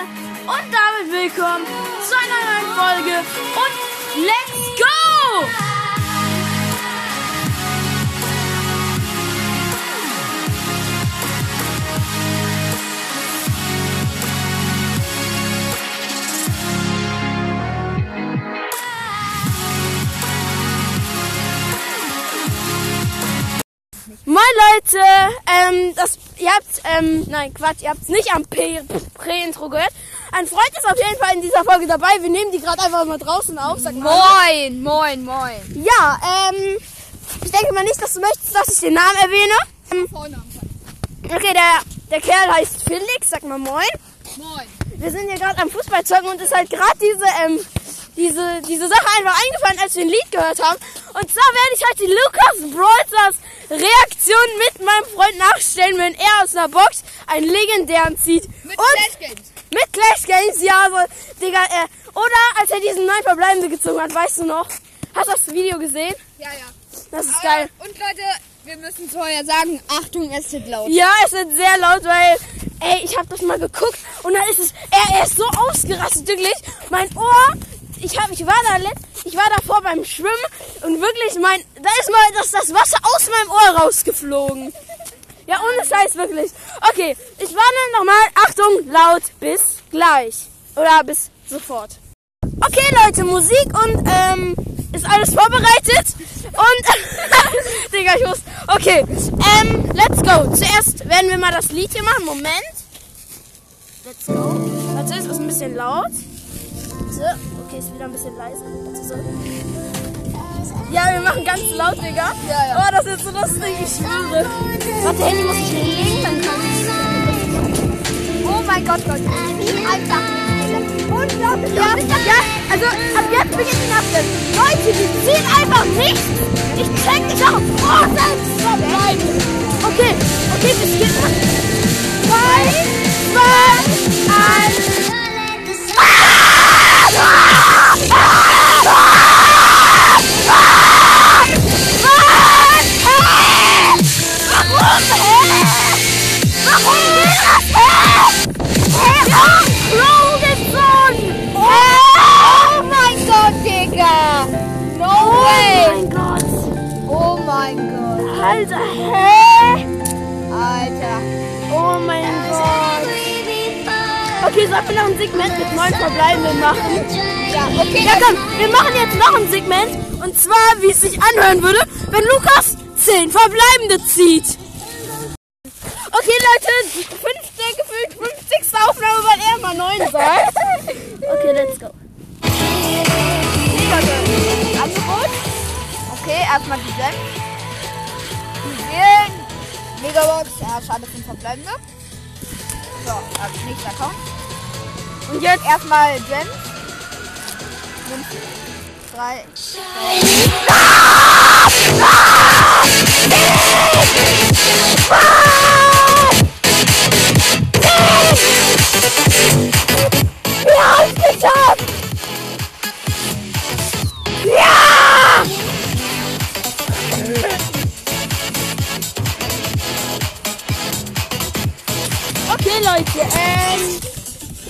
Und damit willkommen zu einer neuen Folge. Und let's go! Moin Leute, ähm, das, ihr habt, ähm, nein Quatsch, ihr habt es nicht am Prä-Intro gehört. Ein Freund ist auf jeden Fall in dieser Folge dabei. Wir nehmen die gerade einfach mal draußen auf. Sag mal. Moin, moin, moin. Ja, ähm, ich denke mal nicht, dass du möchtest, dass ich den Namen erwähne. Ähm, okay, der, der Kerl heißt Felix, sag mal moin. Moin. Wir sind hier gerade am Fußball zocken und ist halt gerade diese, ähm, diese, diese Sache einfach eingefallen, als wir ein Lied gehört haben. Und zwar werde ich halt die Lukas meinem Nachstellen, wenn er aus einer Box einen legendären zieht. Mit und Clash Games. mit Clash Games, ja, so, Digga, äh, oder als er diesen neun Verbleibende gezogen hat, weißt du noch? Hast du das Video gesehen? Ja, ja. Das ist Aber- geil. Und Leute, wir müssen vorher sagen, Achtung, es wird laut. Ja, es wird sehr laut, weil, ey, ich habe das mal geguckt und dann ist es, er, er ist so ausgerastet, wirklich. Mein Ohr, ich hab, ich war da letzt, ich war davor beim Schwimmen und wirklich, mein, da ist mal das, das Wasser aus meinem Ohr rausgeflogen. Ja, ohne Scheiß, wirklich. Okay, ich warne nochmal, Achtung, laut, bis gleich. Oder bis sofort. Okay, Leute, Musik und, ähm, ist alles vorbereitet. Und, Digga, ich muss, okay, ähm, let's go. Zuerst werden wir mal das Lied hier machen. Moment. Let's go. Warte, es ist ein bisschen laut. So, okay, ist wieder ein bisschen leise. So. Ja, wir machen ganz laut, Digga. Ja, ja. Oh, das ist so lustig, ich schwöre. Warte, Handy muss ich hinlegen, dann kann ich Oh mein Gott, Leute. Wie einfach. Unglaublich. Ja, ja, also ab jetzt beginnt die Nacht. Leute, die ziehen einfach nichts. Ich check nicht auf. Oh, selbst verbleiben. Okay, okay, geht nach. Drei, zwei, eins. Alter, hä? Alter. Oh mein Gott. Okay, sollen wir noch ein Segment mit neun Verbleibenden machen? Ja, okay. Ja komm, wir machen jetzt noch ein Segment. Und zwar, wie es sich anhören würde, wenn Lukas 10 Verbleibende zieht. Okay, Leute, fünfte, gefühlt 50. Aufnahme, weil er mal 9 sagt. Okay, let's go. Angebot. Okay, erstmal die Gem. Megabox. Ja, schade zum Verbleibende. Ne? So, als nächster kommt. Und jetzt erstmal Gems. 3, 2, 3.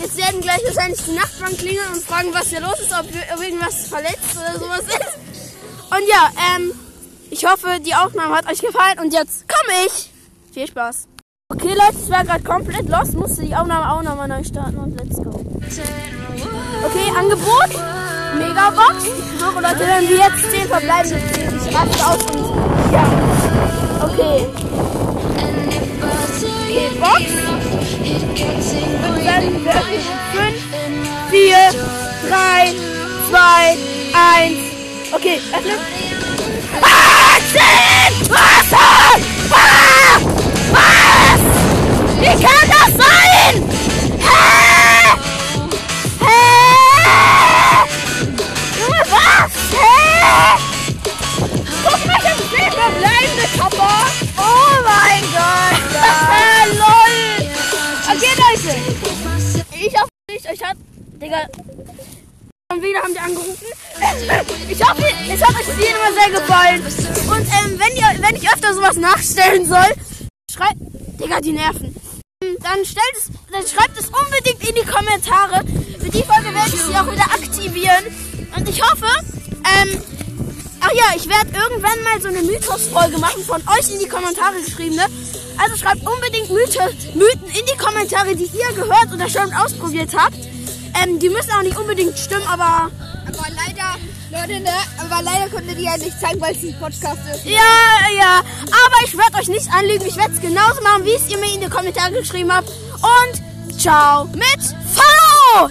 jetzt werden gleich wahrscheinlich die Nachbarn klingeln und fragen, was hier los ist, ob, ob irgendwas verletzt oder sowas ist. Und ja, ähm, ich hoffe, die Aufnahme hat euch gefallen und jetzt komme ich. Viel Spaß. Okay, Leute, ich war gerade komplett lost, musste die Aufnahme auch nochmal neu starten und let's go. Okay, Angebot. Megabox. So, Leute, wenn wir jetzt 10 verbleibende ziehen, ich raste aus und ja. Okay. Okay, Box. 4, 3, 2, 1. Okay, öffnen. Ah, 10! Was? Digga. Schon wieder haben die angerufen. Ich hoffe, es hat euch immer sehr gefallen. Und ähm, wenn, ihr, wenn ich öfter sowas nachstellen soll, schreibt... Digga, die nerven. Dann, stellt es, dann schreibt es unbedingt in die Kommentare. Mit die Folge werde ich sie auch wieder aktivieren. Und ich hoffe, ähm, ach ja, ich werde irgendwann mal so eine Mythos-Folge machen, von euch in die Kommentare geschriebene. Also schreibt unbedingt Mythe, Mythen in die Kommentare, die ihr gehört oder schon ausprobiert habt. Ähm, die müssen auch nicht unbedingt stimmen, aber Aber leider, Leute, ne? Aber leider konnte die ja nicht zeigen, weil es ein Podcast ist. Ja, ja. Aber ich werde euch nicht anlügen. Ich werde es genauso machen, wie es ihr mir in die Kommentare geschrieben habt. Und ciao mit